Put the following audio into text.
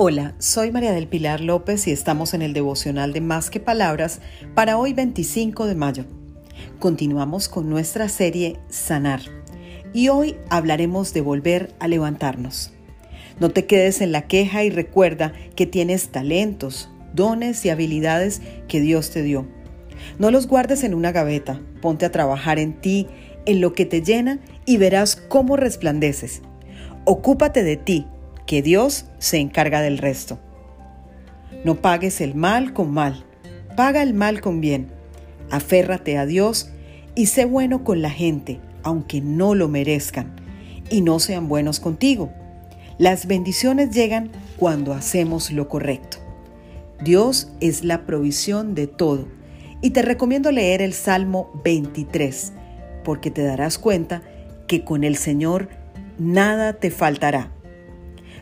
Hola, soy María del Pilar López y estamos en el devocional de Más que Palabras para hoy 25 de mayo. Continuamos con nuestra serie Sanar y hoy hablaremos de volver a levantarnos. No te quedes en la queja y recuerda que tienes talentos, dones y habilidades que Dios te dio. No los guardes en una gaveta, ponte a trabajar en ti, en lo que te llena y verás cómo resplandeces. Ocúpate de ti que Dios se encarga del resto. No pagues el mal con mal, paga el mal con bien. Aférrate a Dios y sé bueno con la gente, aunque no lo merezcan, y no sean buenos contigo. Las bendiciones llegan cuando hacemos lo correcto. Dios es la provisión de todo, y te recomiendo leer el Salmo 23, porque te darás cuenta que con el Señor nada te faltará.